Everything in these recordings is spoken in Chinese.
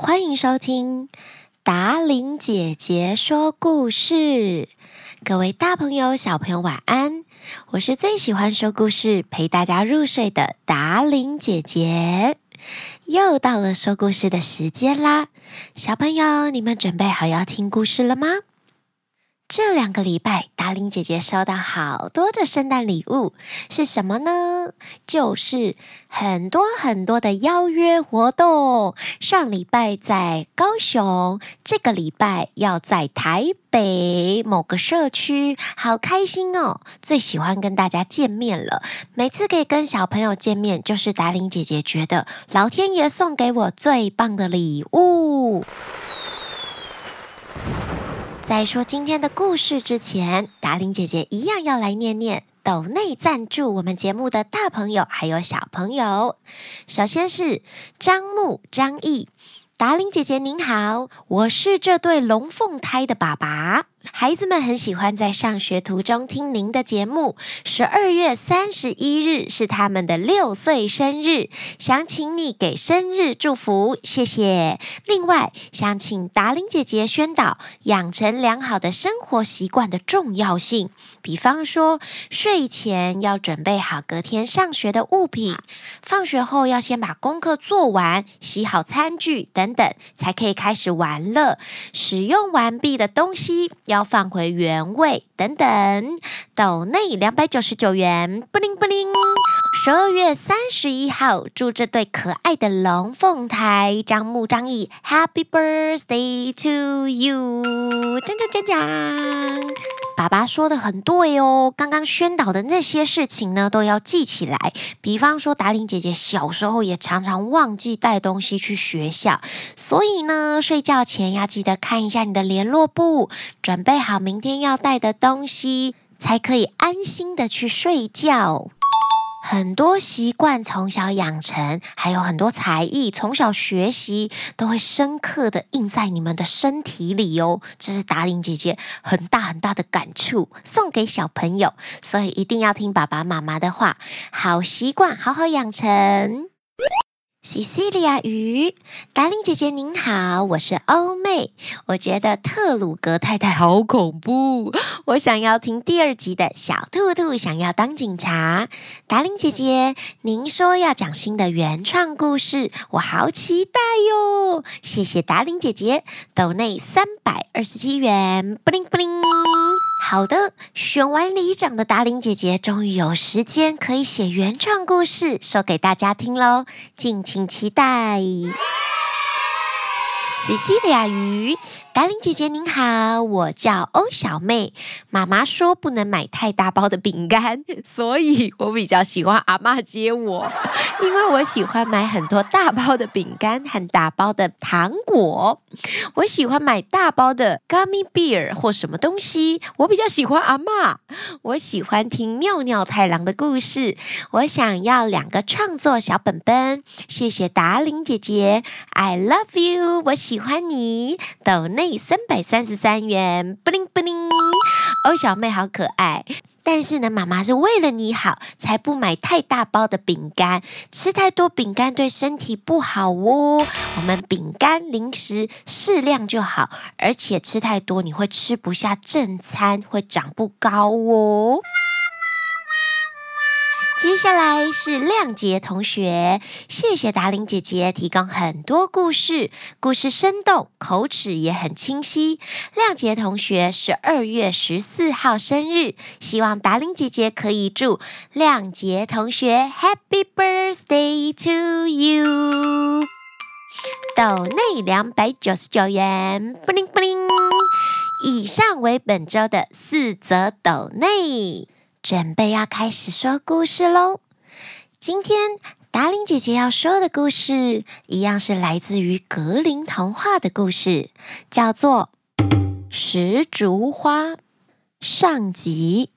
欢迎收听达玲姐姐说故事。各位大朋友、小朋友，晚安！我是最喜欢说故事、陪大家入睡的达玲姐姐。又到了说故事的时间啦，小朋友，你们准备好要听故事了吗？这两个礼拜，达伶姐姐收到好多的圣诞礼物，是什么呢？就是很多很多的邀约活动。上礼拜在高雄，这个礼拜要在台北某个社区，好开心哦！最喜欢跟大家见面了，每次可以跟小朋友见面，就是达伶姐姐觉得老天爷送给我最棒的礼物。在说今天的故事之前，达玲姐姐一样要来念念抖内赞助我们节目的大朋友还有小朋友。首先是张木张毅，达玲姐姐您好，我是这对龙凤胎的爸爸。孩子们很喜欢在上学途中听您的节目。十二月三十一日是他们的六岁生日，想请你给生日祝福，谢谢。另外，想请达玲姐姐宣导养成良好的生活习惯的重要性，比方说睡前要准备好隔天上学的物品，放学后要先把功课做完，洗好餐具等等，才可以开始玩乐。使用完毕的东西要。要放回原位，等等。抖内两百九十九元，不灵不灵。十二月三十一号，祝这对可爱的龙凤胎张木张毅 Happy Birthday to you！讲讲讲讲，爸爸说的很对哦。刚刚宣导的那些事情呢，都要记起来。比方说，达令姐姐小时候也常常忘记带东西去学校，所以呢，睡觉前要记得看一下你的联络簿，准备好明天要带的东西，才可以安心的去睡觉。很多习惯从小养成，还有很多才艺从小学习，都会深刻的印在你们的身体里哦。这是达令姐姐很大很大的感触，送给小朋友，所以一定要听爸爸妈妈的话，好习惯好好养成。西西里亚鱼，达令姐姐您好，我是欧妹。我觉得特鲁格太太好恐怖，我想要听第二集的小兔兔想要当警察。达令姐姐，您说要讲新的原创故事，我好期待哟！谢谢达令姐姐，抖内三百二十七元，布灵布灵。好的，选完里长的达玲姐姐，终于有时间可以写原创故事，说给大家听喽，敬请期待。西西里亚鱼。达伶姐姐您好，我叫欧小妹。妈妈说不能买太大包的饼干，所以我比较喜欢阿嬷接我，因为我喜欢买很多大包的饼干和大包的糖果。我喜欢买大包的 gummy bear 或什么东西。我比较喜欢阿嬷。我喜欢听尿尿太郎的故事。我想要两个创作小本本。谢谢达伶姐姐，I love you，我喜欢你。抖内。三百三十三元，布灵布灵。欧小妹好可爱，但是呢，妈妈是为了你好，才不买太大包的饼干，吃太多饼干对身体不好哦。我们饼干零食适量就好，而且吃太多你会吃不下正餐，会长不高哦。接下来是亮杰同学，谢谢达玲姐姐提供很多故事，故事生动，口齿也很清晰。亮杰同学十二月十四号生日，希望达玲姐姐可以祝亮杰同学 Happy Birthday to you。斗内两百九十九元，布灵布灵。以上为本周的四则斗内。准备要开始说故事喽！今天达伶姐姐要说的故事，一样是来自于格林童话的故事，叫做《石竹花》上集。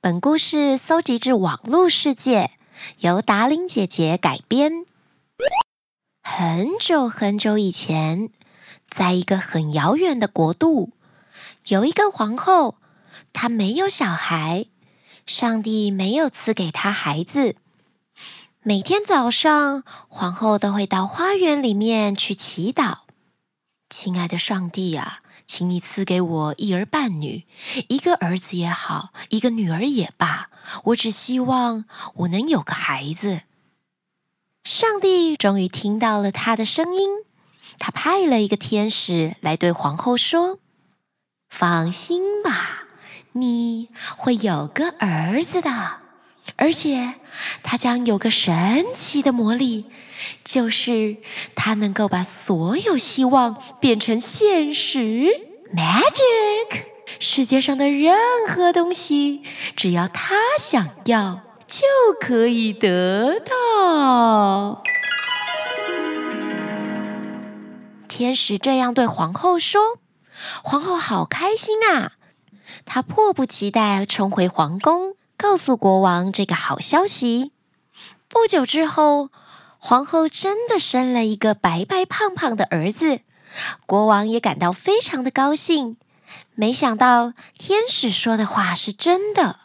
本故事搜集自网络世界，由达伶姐姐改编。很久很久以前，在一个很遥远的国度，有一个皇后，她没有小孩。上帝没有赐给他孩子。每天早上，皇后都会到花园里面去祈祷。亲爱的上帝啊，请你赐给我一儿半女，一个儿子也好，一个女儿也罢，我只希望我能有个孩子。”上帝终于听到了他的声音，他派了一个天使来对皇后说：“放心吧，你会有个儿子的，而且他将有个神奇的魔力，就是他能够把所有希望变成现实。Magic，世界上的任何东西，只要他想要。”就可以得到。天使这样对皇后说：“皇后好开心啊！她迫不及待冲回皇宫，告诉国王这个好消息。”不久之后，皇后真的生了一个白白胖胖的儿子，国王也感到非常的高兴。没想到天使说的话是真的。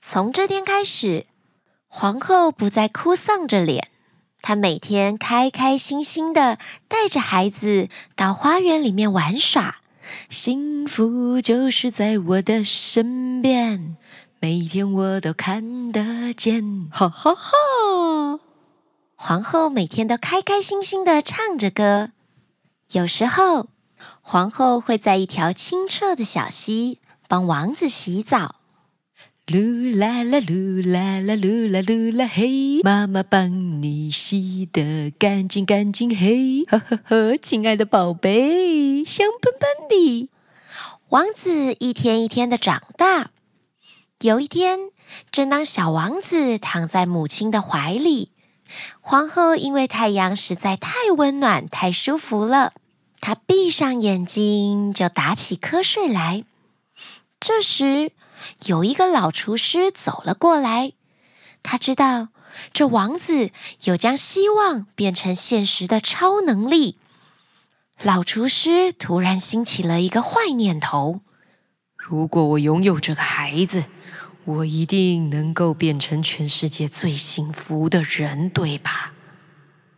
从这天开始，皇后不再哭丧着脸，她每天开开心心的带着孩子到花园里面玩耍。幸福就是在我的身边，每天我都看得见。哈哈哈！皇后每天都开开心心的唱着歌。有时候，皇后会在一条清澈的小溪帮王子洗澡。噜啦啦噜啦啦噜啦噜啦嘿，妈妈帮你洗得干净干净嘿，呵呵呵，亲爱的宝贝，香喷喷的。王子一天一天的长大。有一天，正当小王子躺在母亲的怀里，皇后因为太阳实在太温暖、太舒服了，她闭上眼睛就打起瞌睡来。这时，有一个老厨师走了过来，他知道这王子有将希望变成现实的超能力。老厨师突然兴起了一个坏念头：如果我拥有这个孩子，我一定能够变成全世界最幸福的人，对吧？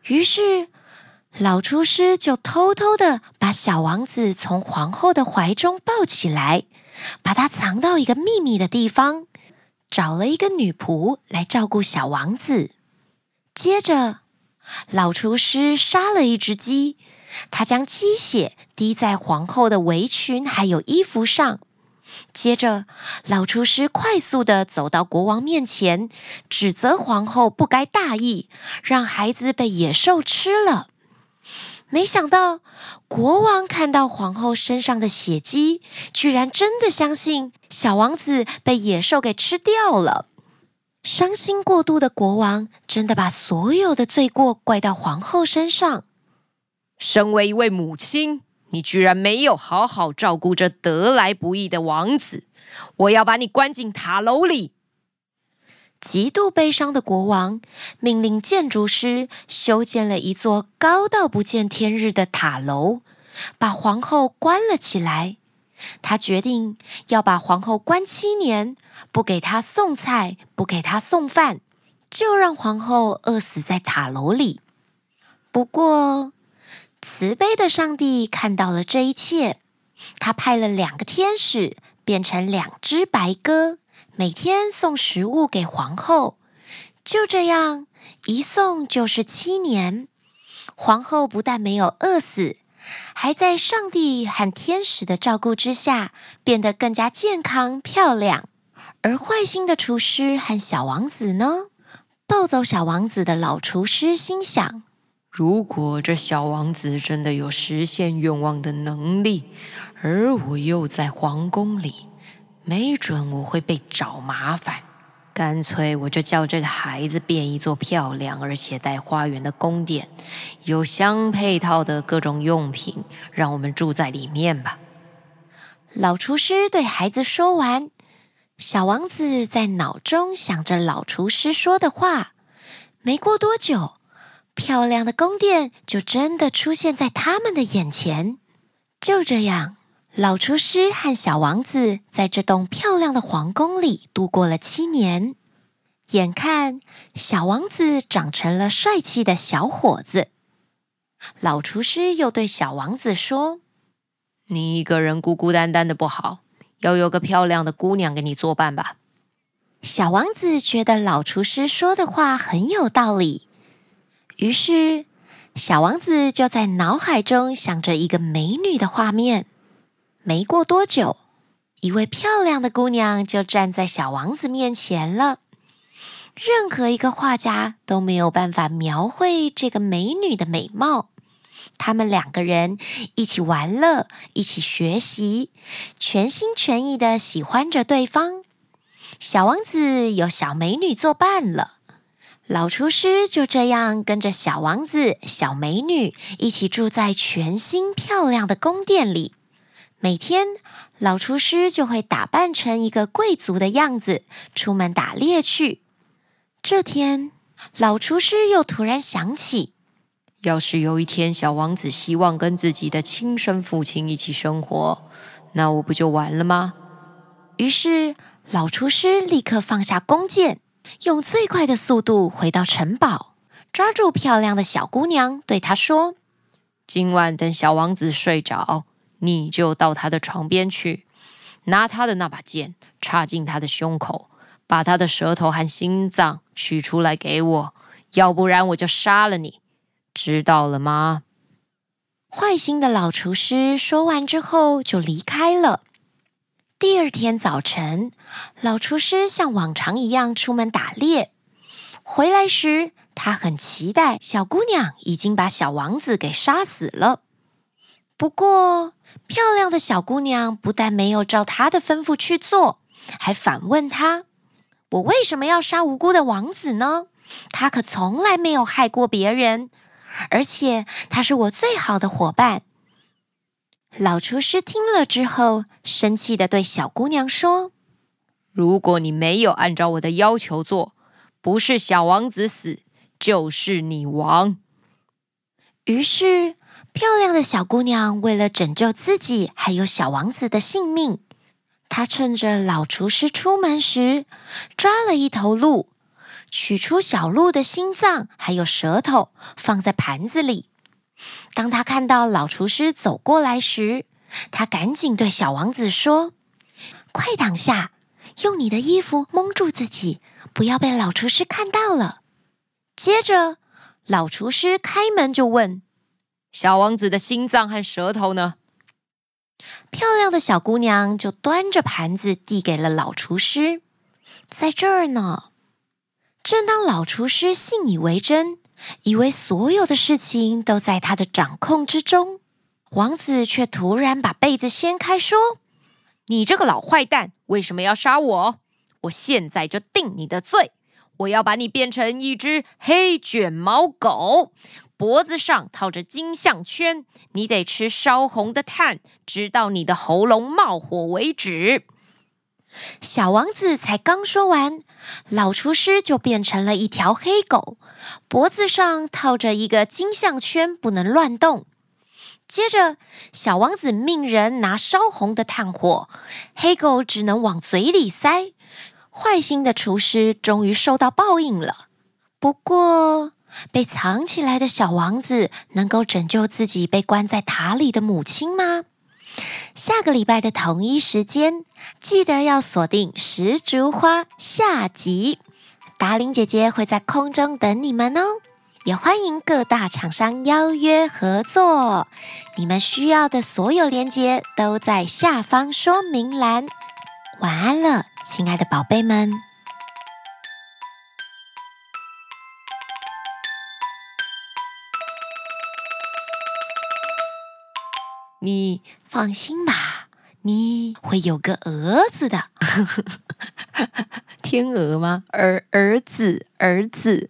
于是，老厨师就偷偷的把小王子从皇后的怀中抱起来。把他藏到一个秘密的地方，找了一个女仆来照顾小王子。接着，老厨师杀了一只鸡，他将鸡血滴在皇后的围裙还有衣服上。接着，老厨师快速地走到国王面前，指责皇后不该大意，让孩子被野兽吃了。没想到，国王看到皇后身上的血迹，居然真的相信小王子被野兽给吃掉了。伤心过度的国王真的把所有的罪过怪到皇后身上。身为一位母亲，你居然没有好好照顾这得来不易的王子，我要把你关进塔楼里。极度悲伤的国王命令建筑师修建了一座高到不见天日的塔楼，把皇后关了起来。他决定要把皇后关七年，不给她送菜，不给她送饭，就让皇后饿死在塔楼里。不过，慈悲的上帝看到了这一切，他派了两个天使变成两只白鸽。每天送食物给皇后，就这样一送就是七年。皇后不但没有饿死，还在上帝和天使的照顾之下变得更加健康漂亮。而坏心的厨师和小王子呢？抱走小王子的老厨师心想：如果这小王子真的有实现愿望的能力，而我又在皇宫里。没准我会被找麻烦，干脆我就叫这个孩子变一座漂亮而且带花园的宫殿，有相配套的各种用品，让我们住在里面吧。老厨师对孩子说完，小王子在脑中想着老厨师说的话。没过多久，漂亮的宫殿就真的出现在他们的眼前。就这样。老厨师和小王子在这栋漂亮的皇宫里度过了七年。眼看小王子长成了帅气的小伙子，老厨师又对小王子说：“你一个人孤孤单单的不好，要有个漂亮的姑娘给你作伴吧。”小王子觉得老厨师说的话很有道理，于是小王子就在脑海中想着一个美女的画面。没过多久，一位漂亮的姑娘就站在小王子面前了。任何一个画家都没有办法描绘这个美女的美貌。他们两个人一起玩乐，一起学习，全心全意的喜欢着对方。小王子有小美女作伴了，老厨师就这样跟着小王子、小美女一起住在全新漂亮的宫殿里。每天，老厨师就会打扮成一个贵族的样子，出门打猎去。这天，老厨师又突然想起，要是有一天小王子希望跟自己的亲生父亲一起生活，那我不就完了吗？于是，老厨师立刻放下弓箭，用最快的速度回到城堡，抓住漂亮的小姑娘，对她说：“今晚等小王子睡着。”你就到他的床边去，拿他的那把剑插进他的胸口，把他的舌头和心脏取出来给我，要不然我就杀了你，知道了吗？坏心的老厨师说完之后就离开了。第二天早晨，老厨师像往常一样出门打猎，回来时他很期待小姑娘已经把小王子给杀死了。不过，漂亮的小姑娘不但没有照他的吩咐去做，还反问他：“我为什么要杀无辜的王子呢？他可从来没有害过别人，而且他是我最好的伙伴。”老厨师听了之后，生气地对小姑娘说：“如果你没有按照我的要求做，不是小王子死，就是你亡。”于是。漂亮的小姑娘为了拯救自己还有小王子的性命，她趁着老厨师出门时，抓了一头鹿，取出小鹿的心脏还有舌头，放在盘子里。当她看到老厨师走过来时，她赶紧对小王子说：“快躺下，用你的衣服蒙住自己，不要被老厨师看到了。”接着，老厨师开门就问。小王子的心脏和舌头呢？漂亮的小姑娘就端着盘子递给了老厨师，在这儿呢。正当老厨师信以为真，以为所有的事情都在他的掌控之中，王子却突然把被子掀开，说：“你这个老坏蛋，为什么要杀我？我现在就定你的罪！我要把你变成一只黑卷毛狗。”脖子上套着金项圈，你得吃烧红的炭，直到你的喉咙冒火为止。小王子才刚说完，老厨师就变成了一条黑狗，脖子上套着一个金项圈，不能乱动。接着，小王子命人拿烧红的炭火，黑狗只能往嘴里塞。坏心的厨师终于受到报应了。不过，被藏起来的小王子能够拯救自己被关在塔里的母亲吗？下个礼拜的同一时间，记得要锁定石竹花下集。达伶姐姐会在空中等你们哦，也欢迎各大厂商邀约合作。你们需要的所有链接都在下方说明栏。晚安了，亲爱的宝贝们。你放心吧，你会有个儿子的。天鹅吗？儿儿子儿子。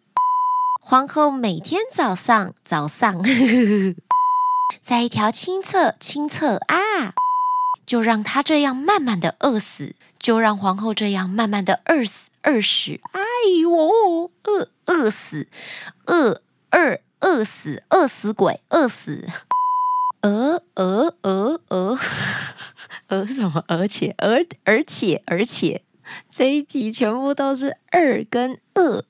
皇后每天早上早上，在一条清澈清澈啊，就让他这样慢慢的饿死，就让皇后这样慢慢的饿死饿死。哎呦，饿饿死，饿饿饿死，饿死鬼，饿死。鹅鹅鹅鹅鹅什么？而且而而且而且这一集全部都是二跟饿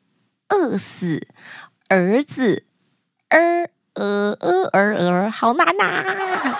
饿死儿子儿鹅呃呃呃呃，好难呐、